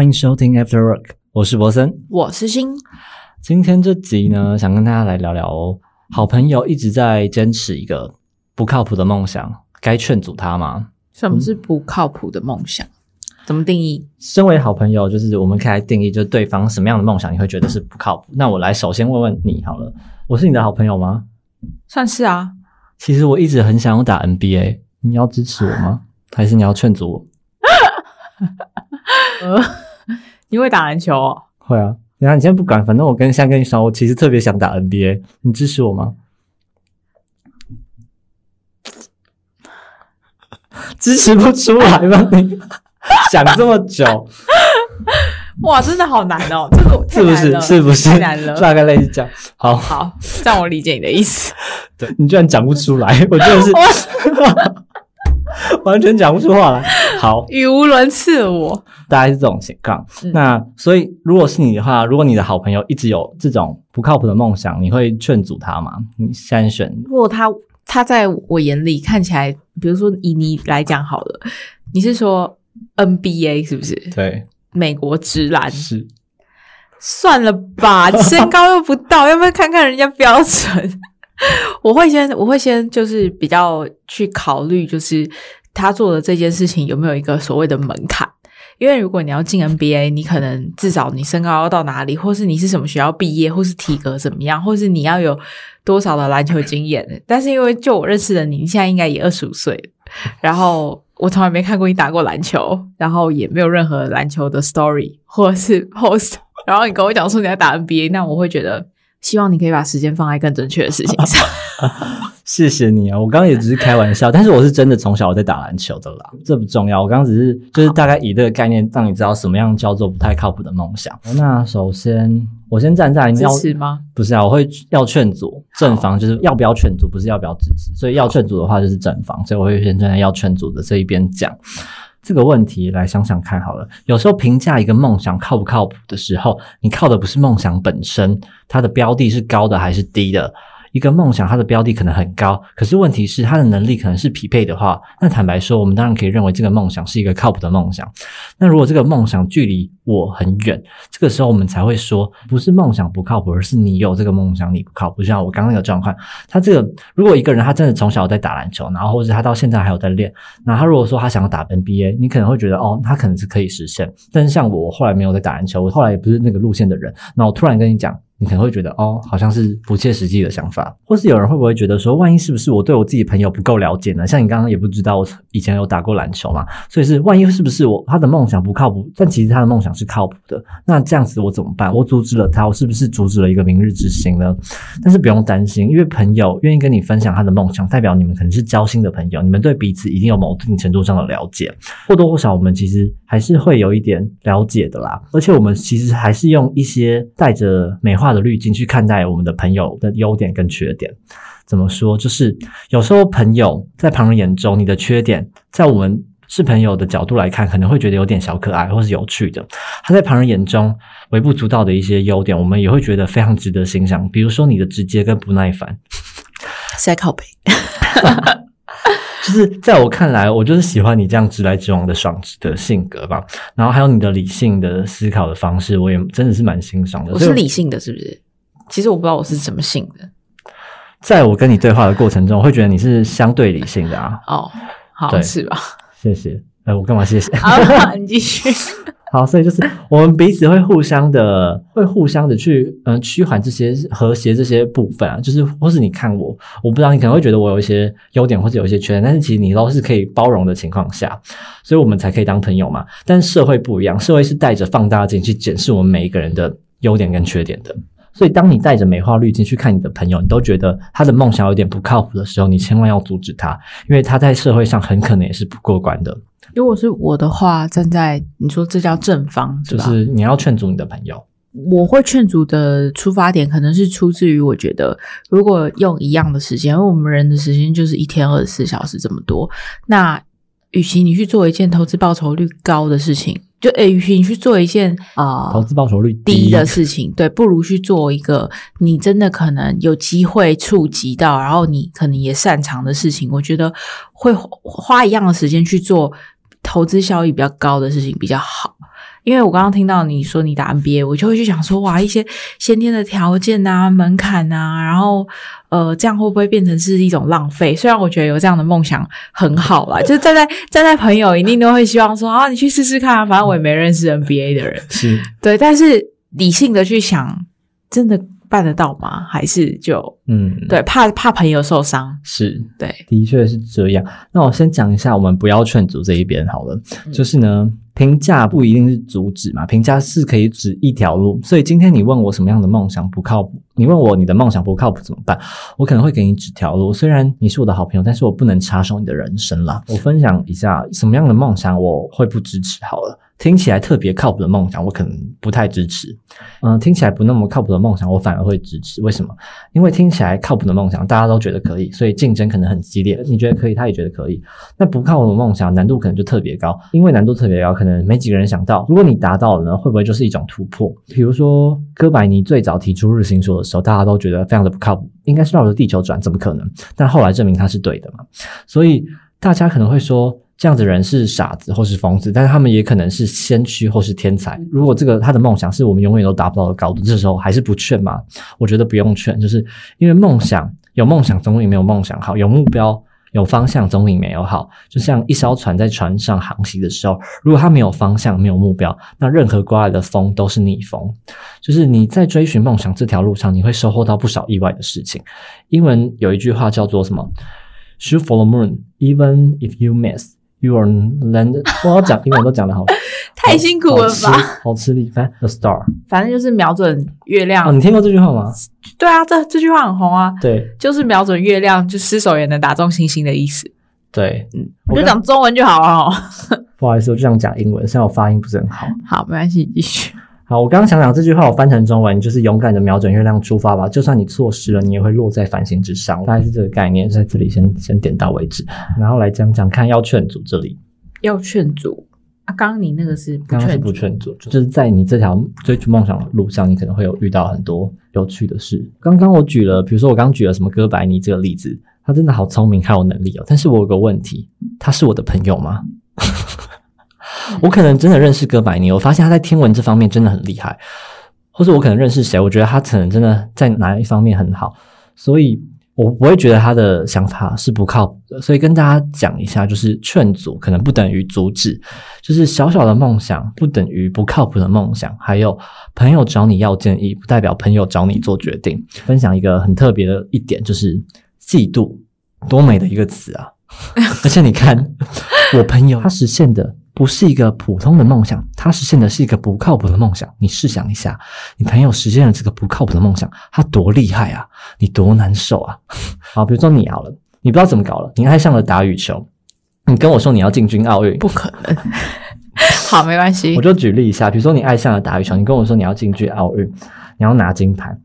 欢迎收听 After Work，我是博森，我是新。今天这集呢，想跟大家来聊聊哦。好朋友一直在坚持一个不靠谱的梦想，该劝阻他吗？什么是不靠谱的梦想？怎么定义？身为好朋友，就是我们可以来定义，就是对方什么样的梦想你会觉得是不靠谱？那我来首先问问你好了，我是你的好朋友吗？算是啊。其实我一直很想要打 NBA，你要支持我吗？还是你要劝阻我？呃，你会打篮球哦？会啊。然后你先不管，反正我跟现在跟你说，我其实特别想打 NBA，你支持我吗？支持不出来吗？你 想这么久，哇，真的好难哦！这个 是不是？是不是？太难了。大概类似这样。好好，让我理解你的意思。对你居然讲不出来，我真的是。完全讲不出话来，好，语无伦次。我大概是这种情况。那所以，如果是你的话，如果你的好朋友一直有这种不靠谱的梦想，你会劝阻他吗？你先选。如果他他在我眼里看起来，比如说以你来讲好了，你是说 NBA 是不是？对，美国直男是。算了吧，身高又不到，要不要看看人家标准？我会先，我会先就是比较去考虑，就是他做的这件事情有没有一个所谓的门槛。因为如果你要进 NBA，你可能至少你身高要到哪里，或是你是什么学校毕业，或是体格怎么样，或是你要有多少的篮球经验。但是因为就我认识的你，你现在应该也二十五岁，然后我从来没看过你打过篮球，然后也没有任何篮球的 story 或者是 post，然后你跟我讲说你要打 NBA，那我会觉得。希望你可以把时间放在更正确的事情上。谢谢你啊！我刚刚也只是开玩笑，但是我是真的从小在打篮球的啦，这不重要。我刚刚只是就是大概以这个概念让你知道什么样叫做不太靠谱的梦想。那首先我先站在支持吗？不是啊，我会要劝阻正方，就是要不要劝阻，不是要不要支持。所以要劝阻的话就是正方，所以我会先站在要劝阻的这一边讲。这个问题来想想看好了，有时候评价一个梦想靠不靠谱的时候，你靠的不是梦想本身，它的标的是高的还是低的。一个梦想，它的标的可能很高，可是问题是它的能力可能是匹配的话，那坦白说，我们当然可以认为这个梦想是一个靠谱的梦想。那如果这个梦想距离我很远，这个时候我们才会说，不是梦想不靠谱，而是你有这个梦想你不靠谱。就像我刚刚那个状况，他这个如果一个人他真的从小在打篮球，然后或者他到现在还有在练，那他如果说他想要打 NBA，你可能会觉得哦，他可能是可以实现。但是像我，我后来没有在打篮球，我后来也不是那个路线的人，那我突然跟你讲。你可能会觉得哦，好像是不切实际的想法，或是有人会不会觉得说，万一是不是我对我自己朋友不够了解呢？像你刚刚也不知道我以前有打过篮球嘛，所以是万一是不是我他的梦想不靠谱，但其实他的梦想是靠谱的，那这样子我怎么办？我阻止了他，我是不是阻止了一个明日之星呢？但是不用担心，因为朋友愿意跟你分享他的梦想，代表你们可能是交心的朋友，你们对彼此一定有某一定程度上的了解，或多或少我们其实还是会有一点了解的啦，而且我们其实还是用一些带着美化的滤镜去看。待我们的朋友的优点跟缺点，怎么说？就是有时候朋友在旁人眼中，你的缺点，在我们是朋友的角度来看，可能会觉得有点小可爱或是有趣的。他在旁人眼中微不足道的一些优点，我们也会觉得非常值得欣赏。比如说你的直接跟不耐烦，塞靠背。就是在我看来，我就是喜欢你这样直来直往的爽直的性格吧。然后还有你的理性的思考的方式，我也真的是蛮欣赏的。我是理性的，是不是？其实我不知道我是什么性的，在我跟你对话的过程中，我会觉得你是相对理性的啊。哦，好是吧？谢谢。哎，我干嘛谢谢？好，你继续。好，所以就是我们彼此会互相的，会互相的去嗯趋缓这些和谐这些部分啊。就是或是你看我，我不知道你可能会觉得我有一些优点或者有一些缺点，但是其实你都是可以包容的情况下，所以我们才可以当朋友嘛。但社会不一样，社会是带着放大镜去检视我们每一个人的优点跟缺点的。所以，当你带着美化滤镜去看你的朋友，你都觉得他的梦想有点不靠谱的时候，你千万要阻止他，因为他在社会上很可能也是不过关的。如果是我的话，站在你说这叫正方，是就是你要劝阻你的朋友。我会劝阻的出发点，可能是出自于我觉得，如果用一样的时间，因为我们人的时间就是一天二十四小时这么多，那与其你去做一件投资报酬率高的事情。就诶，与其你去做一件啊投资报酬率低的事情，对，不如去做一个你真的可能有机会触及到，然后你可能也擅长的事情。我觉得会花一样的时间去做投资效益比较高的事情比较好。因为我刚刚听到你说你打 NBA，我就会去想说，哇，一些先天的条件啊、门槛啊，然后呃，这样会不会变成是一种浪费？虽然我觉得有这样的梦想很好啦，就是站在站在朋友一定都会希望说啊，你去试试看啊，反正我也没认识 NBA 的人，是对，但是理性的去想，真的办得到吗？还是就嗯，对，怕怕朋友受伤，是对，的确是这样。那我先讲一下，我们不要劝阻这一边好了。嗯就是呢，评价不一定是阻止嘛，评价是可以指一条路。所以今天你问我什么样的梦想不靠谱，你问我你的梦想不靠谱怎么办，我可能会给你指条路。虽然你是我的好朋友，但是我不能插手你的人生啦。我分享一下什么样的梦想我会不支持好了。听起来特别靠谱的梦想，我可能不太支持。嗯、听起来不那么靠谱的梦想，我反而会支持。为什么？因为听起来靠谱的梦想，大家都觉得可以，所以竞争可能很激烈。你觉得可以，他也觉得可以。那不靠谱的梦想，难度可能就特别高，因为难度特别高，可能没几个人想到。如果你达到了呢，会不会就是一种突破？比如说，哥白尼最早提出日心说的时候，大家都觉得非常的不靠谱，应该是绕着地球转，怎么可能？但后来证明他是对的嘛。所以大家可能会说。这样子的人是傻子或是疯子，但是他们也可能是先驱或是天才。如果这个他的梦想是我们永远都达不到的高度，这时候还是不劝嘛？我觉得不用劝，就是因为梦想有梦想总比没有梦想好，有目标有方向总比没有好。就像一艘船在船上航行的时候，如果它没有方向、没有目标，那任何刮来的风都是逆风。就是你在追寻梦想这条路上，你会收获到不少意外的事情。英文有一句话叫做什么？Shoot for the moon, even if you miss. You are landed。我要讲英文都讲得好，太辛苦了吧？好吃力，反正 the star。反正就是瞄准月亮。哦，你听过这句话吗？对啊，这这句话很红啊，对就是瞄准月亮，就失手也能打中星星的意思。对，嗯，我就讲中文就好了哦。不好意思，我就想讲英文，虽然我发音不是很好。好，没关系，继续。好，我刚刚想想这句话，我翻成中文就是勇敢的瞄准月亮出发吧，就算你错失了，你也会落在繁星之上，大概是这个概念，在这里先先点到为止，然后来讲讲看要劝阻这里。要劝阻啊，刚刚你那个是不刚刚是劝阻，不劝阻，就是在你这条追逐梦想的路上，你可能会有遇到很多有趣的事。刚刚我举了，比如说我刚刚举了什么哥白尼这个例子，他真的好聪明，还有能力哦。但是我有个问题，他是我的朋友吗？我可能真的认识哥白尼，我发现他在天文这方面真的很厉害，或者我可能认识谁，我觉得他可能真的在哪一方面很好，所以我不会觉得他的想法是不靠谱的。所以跟大家讲一下，就是劝阻可能不等于阻止，就是小小的梦想不等于不靠谱的梦想，还有朋友找你要建议，不代表朋友找你做决定。分享一个很特别的一点，就是嫉妒，多美的一个词啊！而且你看，我朋友他实现的不是一个普通的梦想，他实现的是一个不靠谱的梦想。你试想一下，你朋友实现了这个不靠谱的梦想，他多厉害啊！你多难受啊！好，比如说你好了，你不知道怎么搞了，你爱上了打羽球，你跟我说你要进军奥运，不可能。好，没关系我。就举例一下，比如说你爱上了打羽球，你跟我说你要进军奥运，你要拿金牌，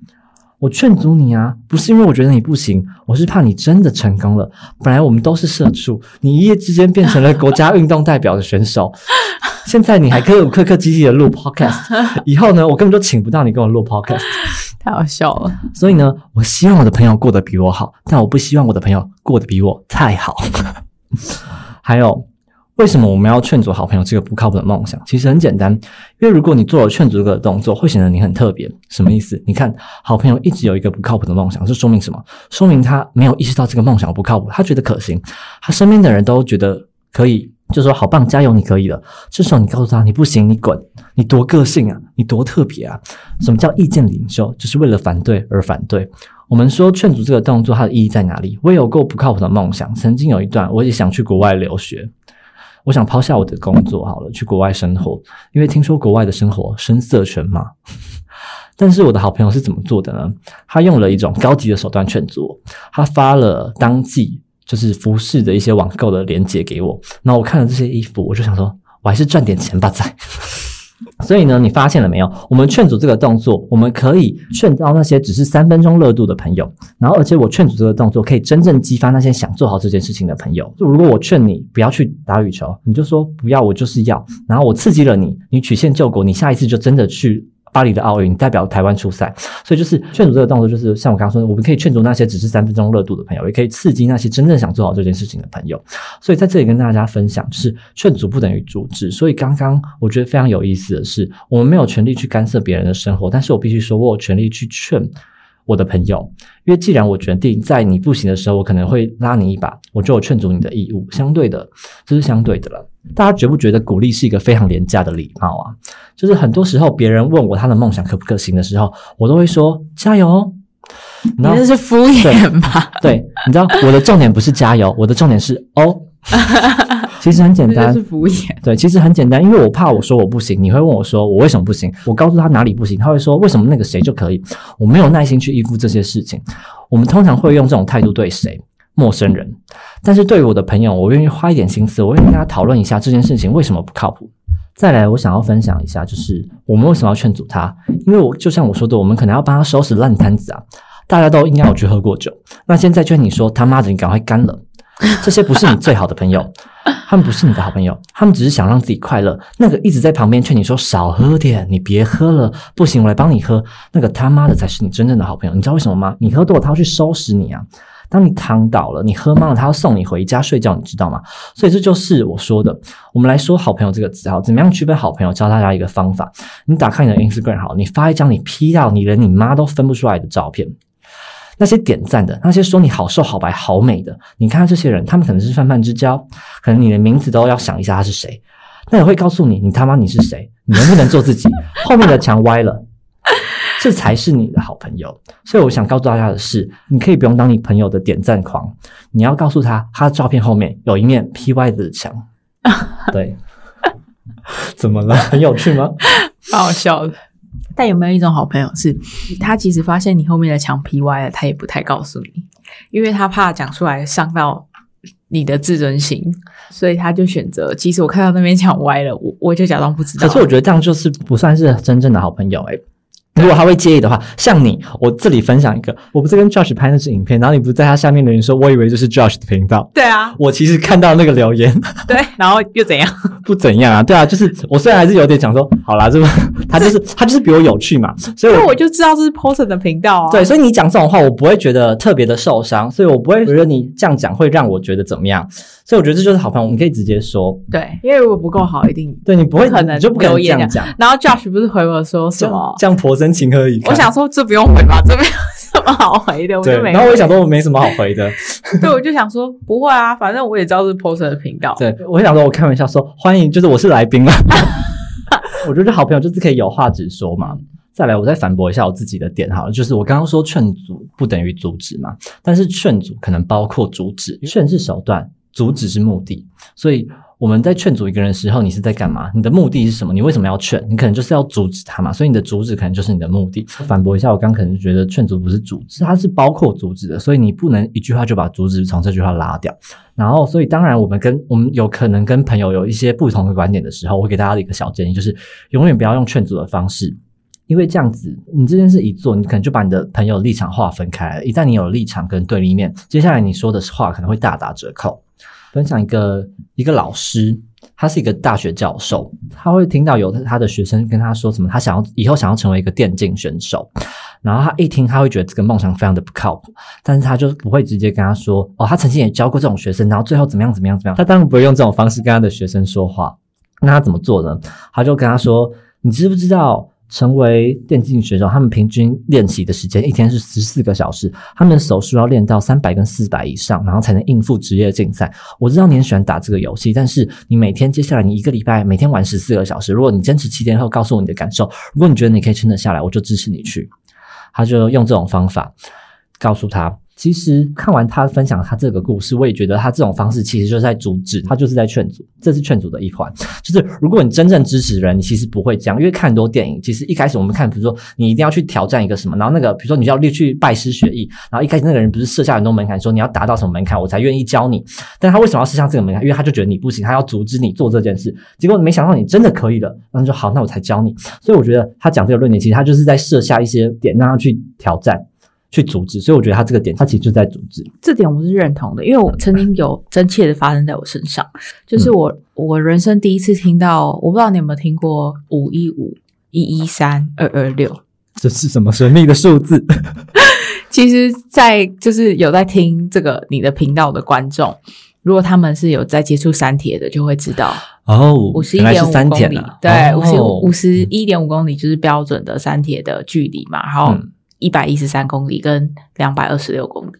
我劝阻你啊，不是因为我觉得你不行，我是怕你真的成功了。本来我们都是社畜，你一夜之间变成了国家运动代表的选手，现在你还刻苦刻刻积极的录 podcast，以后呢，我根本就请不到你跟我录 podcast。太好笑了。所以呢，我希望我的朋友过得比我好，但我不希望我的朋友过得比我太好。还有，为什么我们要劝阻好朋友这个不靠谱的梦想？其实很简单，因为如果你做了劝阻这个动作，会显得你很特别。什么意思？你看，好朋友一直有一个不靠谱的梦想，这说明什么？说明他没有意识到这个梦想不靠谱，他觉得可行，他身边的人都觉得可以。就说好棒，加油，你可以的。这时候你告诉他你不行，你滚，你多个性啊，你多特别啊。什么叫意见领袖？就是为了反对而反对。我们说劝阻这个动作，它的意义在哪里？我有过不靠谱的梦想，曾经有一段我也想去国外留学，我想抛下我的工作好了，去国外生活，因为听说国外的生活声色犬马。但是我的好朋友是怎么做的呢？他用了一种高级的手段劝阻我，他发了当季就是服饰的一些网购的链接给我，然后我看了这些衣服，我就想说，我还是赚点钱吧，在。所以呢，你发现了没有？我们劝阻这个动作，我们可以劝到那些只是三分钟热度的朋友，然后而且我劝阻这个动作可以真正激发那些想做好这件事情的朋友。就如果我劝你不要去打羽球，你就说不要，我就是要，然后我刺激了你，你曲线救国，你下一次就真的去巴黎的奥运，代表台湾出赛，所以就是劝阻这个动作，就是像我刚刚说的，我们可以劝阻那些只是三分钟热度的朋友，也可以刺激那些真正想做好这件事情的朋友。所以在这里跟大家分享，就是劝阻不等于阻止。所以刚刚我觉得非常有意思的是，我们没有权利去干涉别人的生活，但是我必须说，我有权利去劝我的朋友，因为既然我决定在你不行的时候，我可能会拉你一把，我就有劝阻你的义务。相对的，这是相对的了。大家觉不觉得鼓励是一个非常廉价的礼貌啊？就是很多时候别人问我他的梦想可不可行的时候，我都会说加油哦。你这是敷衍吧？对，你知道我的重点不是加油，我的重点是哦。其实很简单，是敷衍。对，其实很简单，因为我怕我说我不行，你会问我说我为什么不行？我告诉他哪里不行，他会说为什么那个谁就可以？我没有耐心去依附这些事情。我们通常会用这种态度对谁？陌生人。但是对于我的朋友，我愿意花一点心思，我愿意跟他讨论一下这件事情为什么不靠谱。再来，我想要分享一下，就是我们为什么要劝阻他？因为我就像我说的，我们可能要帮他收拾烂摊子啊。大家都应该有去喝过酒，那现在劝你说他妈的，你赶快干了。这些不是你最好的朋友，他们不是你的好朋友，他们只是想让自己快乐。那个一直在旁边劝你说少喝点，你别喝了，不行，我来帮你喝。那个他妈的才是你真正的好朋友。你知道为什么吗？你喝多了，他要去收拾你啊。当你躺倒了，你喝懵了，他要送你回家睡觉，你知道吗？所以这就是我说的。我们来说好朋友这个词，好，怎么样区分好朋友？教大家一个方法。你打开你的 Instagram，好，你发一张你 P 到你连你妈都分不出来的照片。那些点赞的，那些说你好瘦、好白、好美的，你看这些人，他们可能是泛泛之交，可能你的名字都要想一下他是谁。那也会告诉你，你他妈你是谁？你能不能做自己？后面的墙歪了，这才是你的好朋友。所以我想告诉大家的是，你可以不用当你朋友的点赞狂，你要告诉他，他的照片后面有一面 P Y 的墙。对，怎么了？很有趣吗？蛮好笑的。但有没有一种好朋友，是他即使发现你后面的墙劈歪了，他也不太告诉你，因为他怕讲出来伤到你的自尊心，所以他就选择，即使我看到那边墙歪了，我我就假装不知道。可是我觉得这样就是不算是真正的好朋友诶 如果他会介意的话，像你，我这里分享一个，我不是跟 Josh 拍那支影片，然后你不是在他下面留言说，我以为这是 Josh 的频道。对啊，我其实看到那个留言，对，然后又怎样？不怎样啊，对啊，就是我虽然还是有点想说，好啦，这个他就是他就是比我有趣嘛，所以我就知道这是 Post 的频道啊。对，所以你讲这种话，我不会觉得特别的受伤，所以我不会觉得你这样讲会让我觉得怎么样。所以我觉得这就是好朋友，我们可以直接说。对，因为如果不够好，一定对你不会可能就不可能这样讲。然后 Josh 不是回我说什么？这样婆生情何以堪？我想说这不用回吧，这没有什么好回的。我就没。然后我也想说，我没什么好回的。对，我就想说不会啊，反正我也知道是 Post 的频道。对，我想说，我开玩笑说欢迎，就是我是来宾嘛。我觉得好朋友就是可以有话直说嘛。再来，我再反驳一下我自己的点哈，就是我刚刚说劝阻不等于阻止嘛，但是劝阻可能包括阻止，劝是手段。阻止是目的，所以我们在劝阻一个人的时候，你是在干嘛？你的目的是什么？你为什么要劝？你可能就是要阻止他嘛，所以你的阻止可能就是你的目的。反驳一下，我刚可能觉得劝阻不是阻止，它是包括阻止的，所以你不能一句话就把阻止从这句话拉掉。然后，所以当然，我们跟我们有可能跟朋友有一些不同的观点的时候，我给大家的一个小建议就是，永远不要用劝阻的方式，因为这样子，你这件事一做，你可能就把你的朋友立场划分开了。一旦你有立场跟对立面，接下来你说的话可能会大打折扣。分享一个一个老师，他是一个大学教授，他会听到有他的学生跟他说什么，他想要以后想要成为一个电竞选手，然后他一听他会觉得这个梦想非常的不靠谱，但是他就不会直接跟他说，哦，他曾经也教过这种学生，然后最后怎么样怎么样怎么样，他当然不会用这种方式跟他的学生说话，那他怎么做呢？他就跟他说，你知不知道？成为电竞选手，他们平均练习的时间一天是十四个小时，他们手速要练到三百跟四百以上，然后才能应付职业竞赛。我知道你很喜欢打这个游戏，但是你每天接下来你一个礼拜每天玩十四个小时，如果你坚持七天后告诉我你的感受，如果你觉得你可以撑得下来，我就支持你去。他就用这种方法告诉他。其实看完他分享他这个故事，我也觉得他这种方式其实就是在阻止，他就是在劝阻，这是劝阻的一环。就是如果你真正支持人，你其实不会这样，因为看很多电影，其实一开始我们看，比如说你一定要去挑战一个什么，然后那个比如说你要去拜师学艺，然后一开始那个人不是设下很多门槛，说你要达到什么门槛我才愿意教你，但他为什么要设下这个门槛？因为他就觉得你不行，他要阻止你做这件事。结果没想到你真的可以了，那就好，那我才教你。所以我觉得他讲这个论点，其实他就是在设下一些点让他去挑战。去阻止，所以我觉得他这个点，他其实就在阻止。这点我是认同的，因为我曾经有真切的发生在我身上，就是我我人生第一次听到，我不知道你有没有听过五一五。一一三二二六。这是什么神秘的数字？其实，在就是有在听这个你的频道的观众，如果他们是有在接触三铁的，就会知道哦，五十一点五公里，啊对，五十哦五十一点五公里就是标准的三铁的距离嘛，然后嗯一百一十三公里跟两百二十六公里。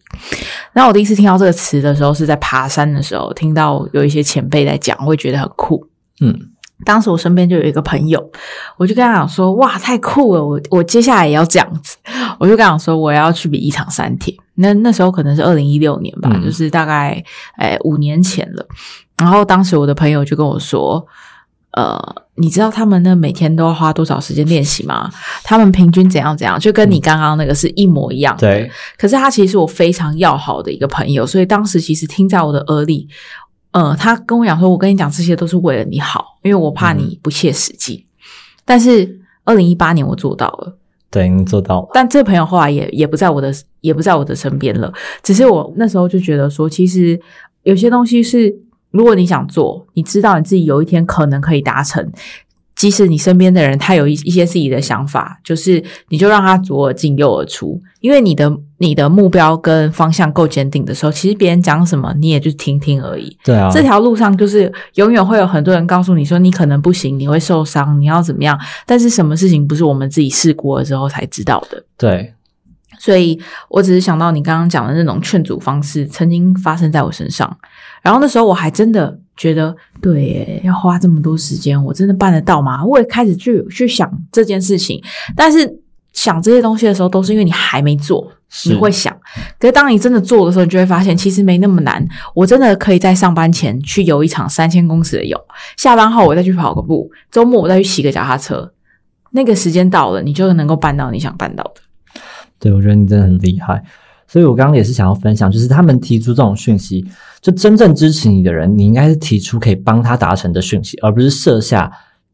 那我第一次听到这个词的时候，是在爬山的时候，听到有一些前辈在讲，我会觉得很酷。嗯，当时我身边就有一个朋友，我就跟他讲说：“哇，太酷了！我我接下来也要这样子。”我就跟他讲说：“我要去比一场三铁。”那那时候可能是二零一六年吧，嗯就是大概诶五年前了。然后当时我的朋友就跟我说：“呃，你知道他们那每天都要花多少时间练习吗？他们平均怎样怎样，就跟你刚刚那个是一模一样。”对，可是他其实是我非常要好的一个朋友，所以当时其实听在我的耳里，呃，他跟我讲说，我跟你讲这些都是为了你好，因为我怕你不切实际。但是二零一八年我做到了，对你做到了。但这朋友后来也也不在我的也不在我的身边了。只是我那时候就觉得说，其实有些东西是，如果你想做，你知道你自己有一天可能可以达成。即使你身边的人他有一一些自己的想法，就是你就让他左耳进右耳出，因为你的你的目标跟方向够坚定的时候，其实别人讲什么你也就听听而已。对啊，这条路上就是永远会有很多人告诉你说你可能不行，你会受伤，你要怎么样？但是什么事情不是我们自己试过了之后才知道的？对，所以我只是想到你刚刚讲的那种劝阻方式，曾经发生在我身上。然后那时候我还真的觉得，对耶，要花这么多时间，我真的办得到吗？我也开始去去想这件事情，但是想这些东西的时候，都是因为你还没做，你会想。可是当你真的做的时候，你就会发现其实没那么难。我真的可以在上班前去游一场三千公尺的泳，下班后我再去跑个步，周末我再去骑个脚踏车。那个时间到了，你就能够办到你想办到的。对，我觉得你真的很厉害。所以我刚刚也是想要分享，就是他们提出这种讯息，就真正支持你的人，你应该是提出可以帮他达成的讯息，而不是设下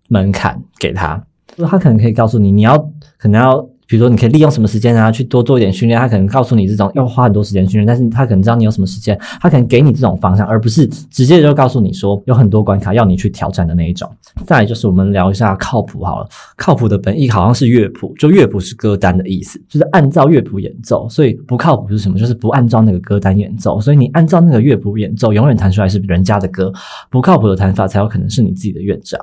门槛给他。就他可能可以告诉你，你要可能要，比如说你可以利用什么时间啊，去多做一点训练。他可能告诉你这种要花很多时间训练，但是他可能知道你有什么时间，他可能给你这种方向，而不是直接就告诉你说有很多关卡要你去挑战的那一种。再来就是我们聊一下靠谱好了，靠谱的本意好像是乐谱，就乐谱是歌单的意思，就是按照乐谱演奏。所以不靠谱是什么？就是不按照那个歌单演奏。所以你按照那个乐谱演奏，永远弹出来是人家的歌。不靠谱的弹法才有可能是你自己的乐章。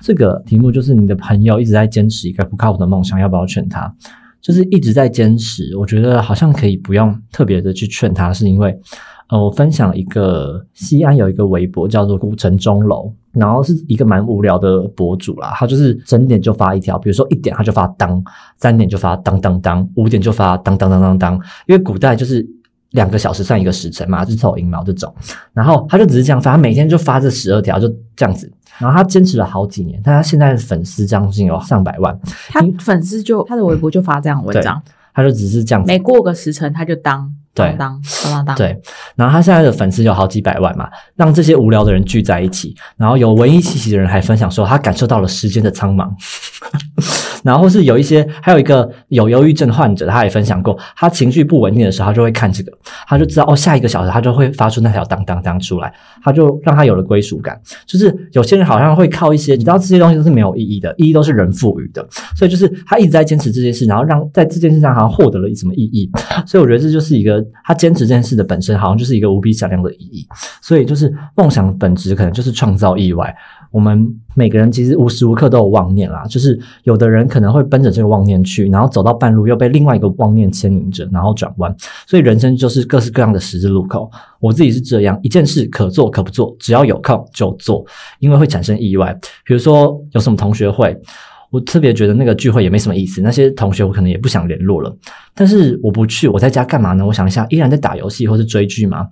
这个题目就是你的朋友一直在坚持一个不靠谱的梦想，要不要劝他？就是一直在坚持，我觉得好像可以不用特别的去劝他，是因为呃，我分享一个西安有一个微博叫做古城钟楼，然后是一个蛮无聊的博主啦，他就是整点就发一条，比如说一点他就发当，三点就发当当当，五点就发当当当当当，因为古代就是。两个小时算一个时辰嘛，日头、寅卯这种，然后他就只是这样发，他每天就发这十二条，就这样子。然后他坚持了好几年，但他现在的粉丝将近有上百万，他粉丝就他的微博就发这样的文章，他就只是这样子。每过个时辰他就当对。当当当当当，对，然后他现在的粉丝有好几百万嘛，让这些无聊的人聚在一起，然后有文艺气息的人还分享说他感受到了时间的苍茫，然后是有一些还有一个有忧郁症患者，他也分享过，他情绪不稳定的时候，他就会看这个，他就知道哦，下一个小时他就会发出那条当当当出来，他就让他有了归属感。就是有些人好像会靠一些，你知道这些东西都是没有意义的，意义都是人赋予的，所以就是他一直在坚持这件事，然后让在这件事上好像获得了一什么意义，所以我觉得这就是一个他坚持这件事的本身，好像就是一个无比响亮的意义。所以就是梦想的本质可能就是创造意外。我们每个人其实无时无刻都有妄念啦，就是有的人可能会奔着这个妄念去，然后走到半路又被另外一个妄念牵引着，然后转弯。所以人生就是各式各样的十字路口。我自己是这样，一件事可做可不做，只要有空就做，因为会产生意外。比如说有什么同学会。我特别觉得那个聚会也没什么意思，那些同学我可能也不想联络了。但是我不去，我在家干嘛呢？我想一下，依然在打游戏或是追剧吗？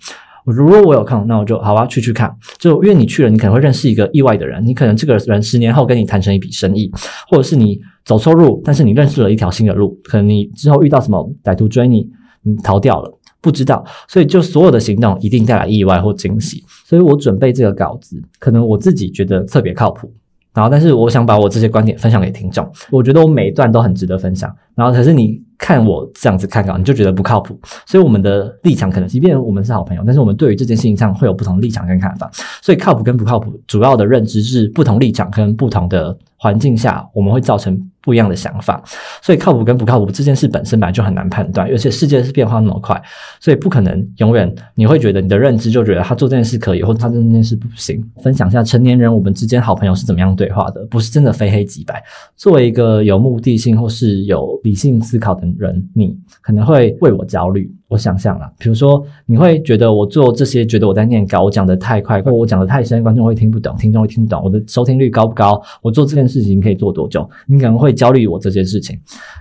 我如果我有空，那我就好啊，去去看。就因为你去了，你可能会认识一个意外的人，你可能这个人十年后跟你谈成一笔生意，或者是你走错路，但是你认识了一条新的路，可能你之后遇到什么歹徒追你，你逃掉了，不知道。所以就所有的行动一定带来意外或惊喜。所以我准备这个稿子，可能我自己觉得特别靠谱。然后，但是我想把我这些观点分享给听众。我觉得我每一段都很值得分享。然后，可是你看我这样子看稿，你就觉得不靠谱。所以我们的立场可能，即便我们是好朋友，但是我们对于这件事情上会有不同立场跟看法。所以靠谱跟不靠谱，主要的认知是不同立场跟不同的环境下，我们会造成不一样的想法。所以靠谱跟不靠谱这件事本身本来就很难判断，而且世界是变化那么快，所以不可能永远你会觉得你的认知就觉得他做这件事可以，或者他做这件事不行。分享一下成年人我们之间好朋友是怎么样对话的，不是真的非黑即白。作为一个有目的性或是有理性思考的人，你可能会为我焦虑。我想象了，比如说你会觉得我做这些，觉得我在念稿，我讲的太快，或我讲的太深，观众会听不懂，听众会听不懂，我的收听率高不高？我做这件事情可以做多久？你可能会焦虑我这件事情，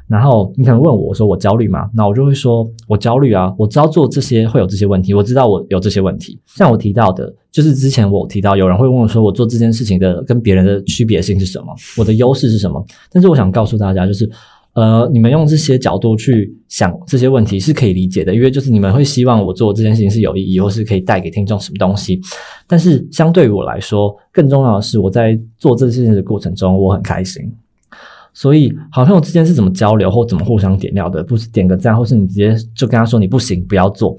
然后你可能问我，我说我焦虑吗？那我就会说我焦虑啊，我知道做这些会有这些问题，我知道我有这些问题。像我提到的，就是之前我提到有人会问我说，我做这件事情的跟别人的区别性是什么？我的优势是什么？但是我想告诉大家，就是。呃，你们用这些角度去想这些问题是可以理解的，因为就是你们会希望我做这件事情是有意义，或是可以带给听众什么东西。但是相对于我来说，更重要的是我在做这件事情的过程中，我很开心。所以好朋友之间是怎么交流或怎么互相点料的，不是点个赞，或是你直接就跟他说你不行，不要做。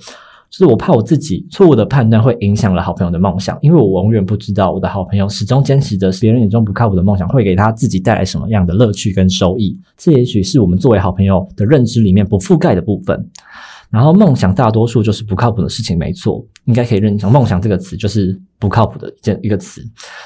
是我怕我自己错误的判断会影响了好朋友的梦想，因为我永远不知道我的好朋友始终坚持着别人眼中不靠谱的梦想会给他自己带来什么样的乐趣跟收益。这也许是我们作为好朋友的认知里面不覆盖的部分。然后梦想大多数就是不靠谱的事情，没错，应该可以认成梦想这个词就是不靠谱的一件一个词。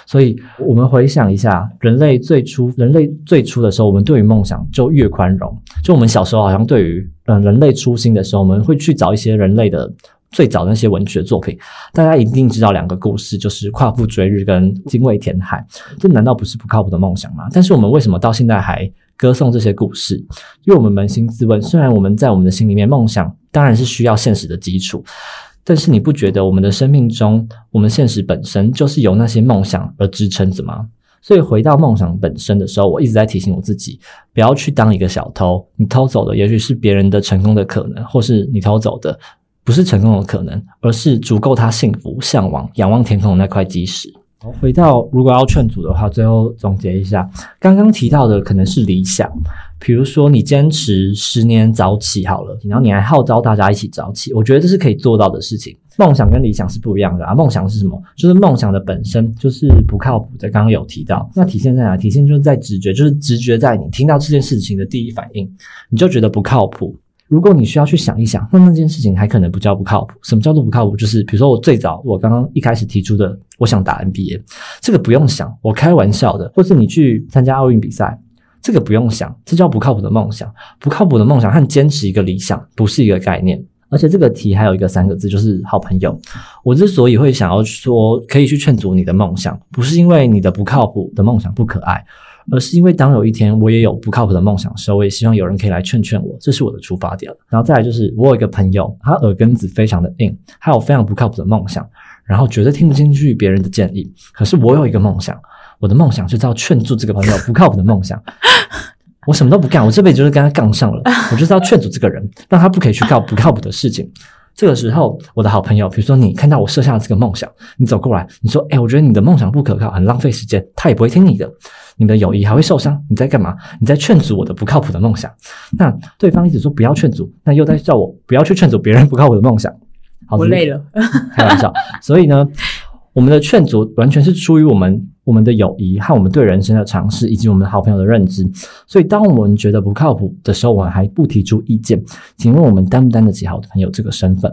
所以我们回想一下，人类最初人类最初的时候，我们对于梦想就越宽容。就我们小时候好像对于嗯人类初心的时候，我们会去找一些人类的。最早那些文学作品，大家一定知道两个故事，就是夸父追日跟精卫填海。这难道不是不靠谱的梦想吗？但是我们为什么到现在还歌颂这些故事？因为我们扪心自问，虽然我们在我们的心里面，梦想当然是需要现实的基础，但是你不觉得我们的生命中，我们现实本身就是由那些梦想而支撑着吗？所以回到梦想本身的时候，我一直在提醒我自己，不要去当一个小偷。你偷走的也许是别人的成功的可能，或是你偷走的。不是成功的可能，而是足够他幸福、向往、仰望天空的那块基石。回到如果要劝阻的话，最后总结一下，刚刚提到的可能是理想，比如说你坚持十年早起好了，然后你还号召大家一起早起，我觉得这是可以做到的事情。梦想跟理想是不一样的啊，梦想是什么？就是梦想的本身就是不靠谱的。刚刚有提到，那体现在哪？体现就是在直觉，就是直觉在你听到这件事情的第一反应，你就觉得不靠谱。如果你需要去想一想，那那件事情还可能不叫不靠谱。什么叫做不靠谱？就是比如说我最早我刚刚一开始提出的，我想打 NBA，这个不用想，我开玩笑的。或是你去参加奥运比赛，这个不用想，这叫不靠谱的梦想。不靠谱的梦想和坚持一个理想不是一个概念。而且这个题还有一个三个字，就是好朋友。我之所以会想要说可以去劝阻你的梦想，不是因为你的不靠谱的梦想不可爱。而是因为当有一天我也有不靠谱的梦想的时候，我也希望有人可以来劝劝我，这是我的出发点。然后再来就是我有一个朋友，他耳根子非常的硬，他有非常不靠谱的梦想，然后绝对听不进去别人的建议。可是我有一个梦想，我的梦想就是要劝住这个朋友不靠谱的梦想。我什么都不干，我这辈子就是跟他杠上了。我就是要劝阻这个人，让他不可以去搞不靠谱的事情。这个时候，我的好朋友，比如说你看到我设下这个梦想，你走过来，你说：“哎，我觉得你的梦想不可靠，很浪费时间。”他也不会听你的。你的友谊还会受伤？你在干嘛？你在劝阻我的不靠谱的梦想。那对方一直说不要劝阻，那又在叫我不要去劝阻别人不靠谱的梦想。我累了，开玩笑。所以呢，我们的劝阻完全是出于我们我们的友谊和我们对人生的尝试，以及我们好朋友的认知。所以，当我们觉得不靠谱的时候，我们还不提出意见。请问我们担不担得起好朋友这个身份？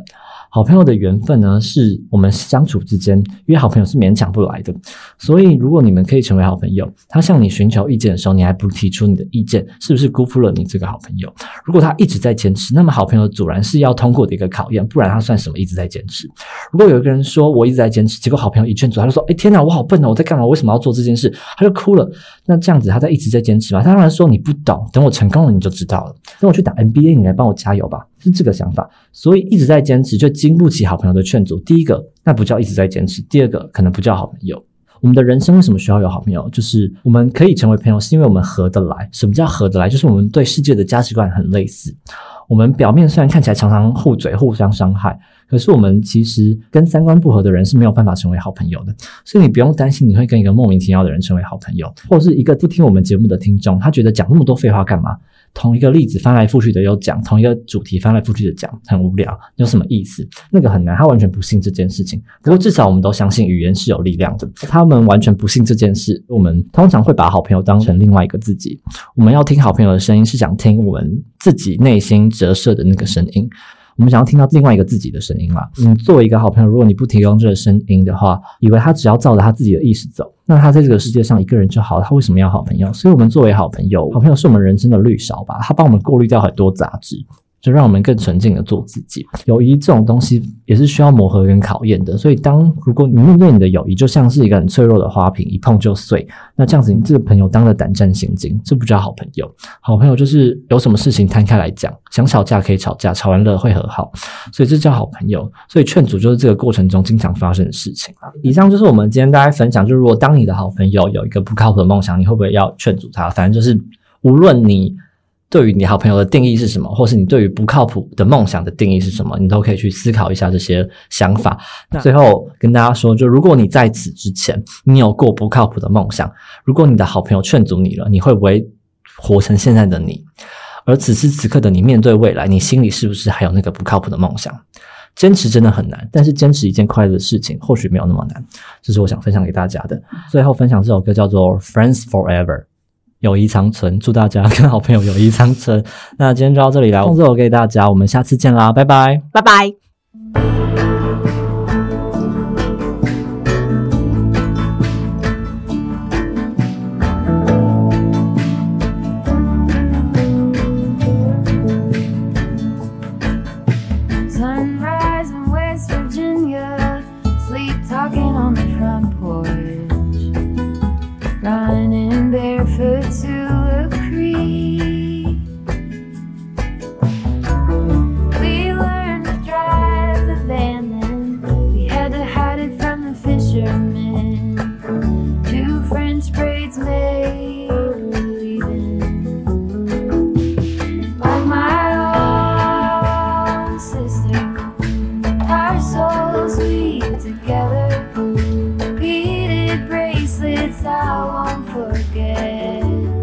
好朋友的缘分呢，是我们相处之间，因为好朋友是勉强不来的。所以，如果你们可以成为好朋友，他向你寻求意见的时候，你还不提出你的意见，是不是辜负了你这个好朋友？如果他一直在坚持，那么好朋友阻然是要通过的一个考验，不然他算什么一直在坚持？如果有一个人说我一直在坚持，结果好朋友一劝阻，他就说：“哎，天哪，我好笨哦，我在干嘛？为什么要做这件事？”他就哭了。那这样子，他在一直在坚持吗？他当然说你不懂，等我成功了你就知道了。等我去打 NBA，你来帮我加油吧。是这个想法，所以一直在坚持，就经不起好朋友的劝阻。第一个，那不叫一直在坚持；第二个，可能不叫好朋友。我们的人生为什么需要有好朋友？就是我们可以成为朋友，是因为我们合得来。什么叫合得来？就是我们对世界的价值观很类似。我们表面虽然看起来常常互嘴、互相伤害。可是我们其实跟三观不合的人是没有办法成为好朋友的，所以你不用担心你会跟一个莫名其妙的人成为好朋友，或者是一个不听我们节目的听众，他觉得讲那么多废话干嘛？同一个例子翻来覆去的又讲，同一个主题翻来覆去的讲，很无聊，有什么意思？那个很难，他完全不信这件事情。不过至少我们都相信语言是有力量的。他们完全不信这件事。我们通常会把好朋友当成另外一个自己。我们要听好朋友的声音，是想听我们自己内心折射的那个声音。我们想要听到另外一个自己的声音啦。你作为一个好朋友，如果你不提供这个声音的话，以为他只要照着他自己的意识走，那他在这个世界上一个人就好了。他为什么要好朋友？所以，我们作为好朋友，好朋友是我们人生的绿勺吧，他帮我们过滤掉很多杂质。就让我们更纯净的做自己。友谊这种东西也是需要磨合跟考验的。所以，当如果你面对你的友谊就像是一个很脆弱的花瓶，一碰就碎，那这样子你这个朋友当了胆战心惊，这不叫好朋友。好朋友就是有什么事情摊开来讲，想吵架可以吵架，吵完了会和好，所以这叫好朋友。所以劝阻就是这个过程中经常发生的事情以上就是我们今天大家分享，就是如果当你的好朋友有一个不靠谱的梦想，你会不会要劝阻他？反正就是无论你。对于你好朋友的定义是什么，或是你对于不靠谱的梦想的定义是什么，你都可以去思考一下这些想法。那最后跟大家说，就如果你在此之前你有过不靠谱的梦想，如果你的好朋友劝阻你了，你会不会活成现在的你？而此时此刻的你面对未来，你心里是不是还有那个不靠谱的梦想？坚持真的很难，但是坚持一件快乐的事情或许没有那么难。这是我想分享给大家的。最后分享这首歌叫做《Friends Forever》。友谊长存，祝大家跟好朋友友谊长存。那今天就到这里了，工作我给大家，我们下次见啦，拜拜，拜拜。é.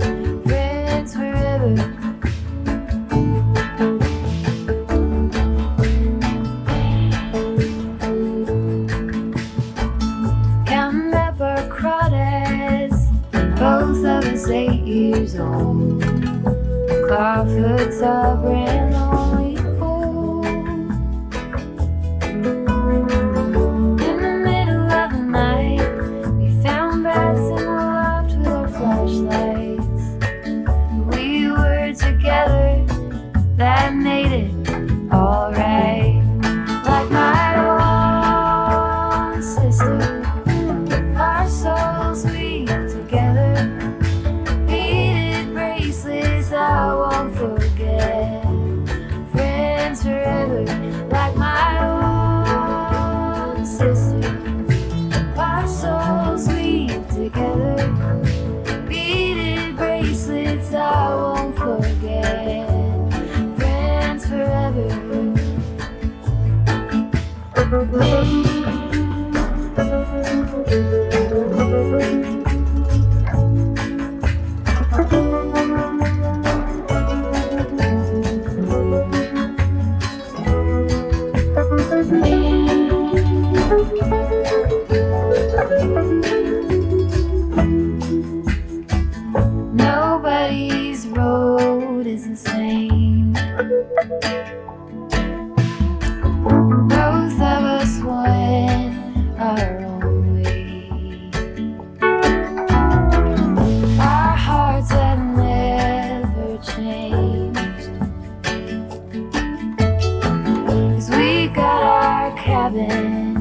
having.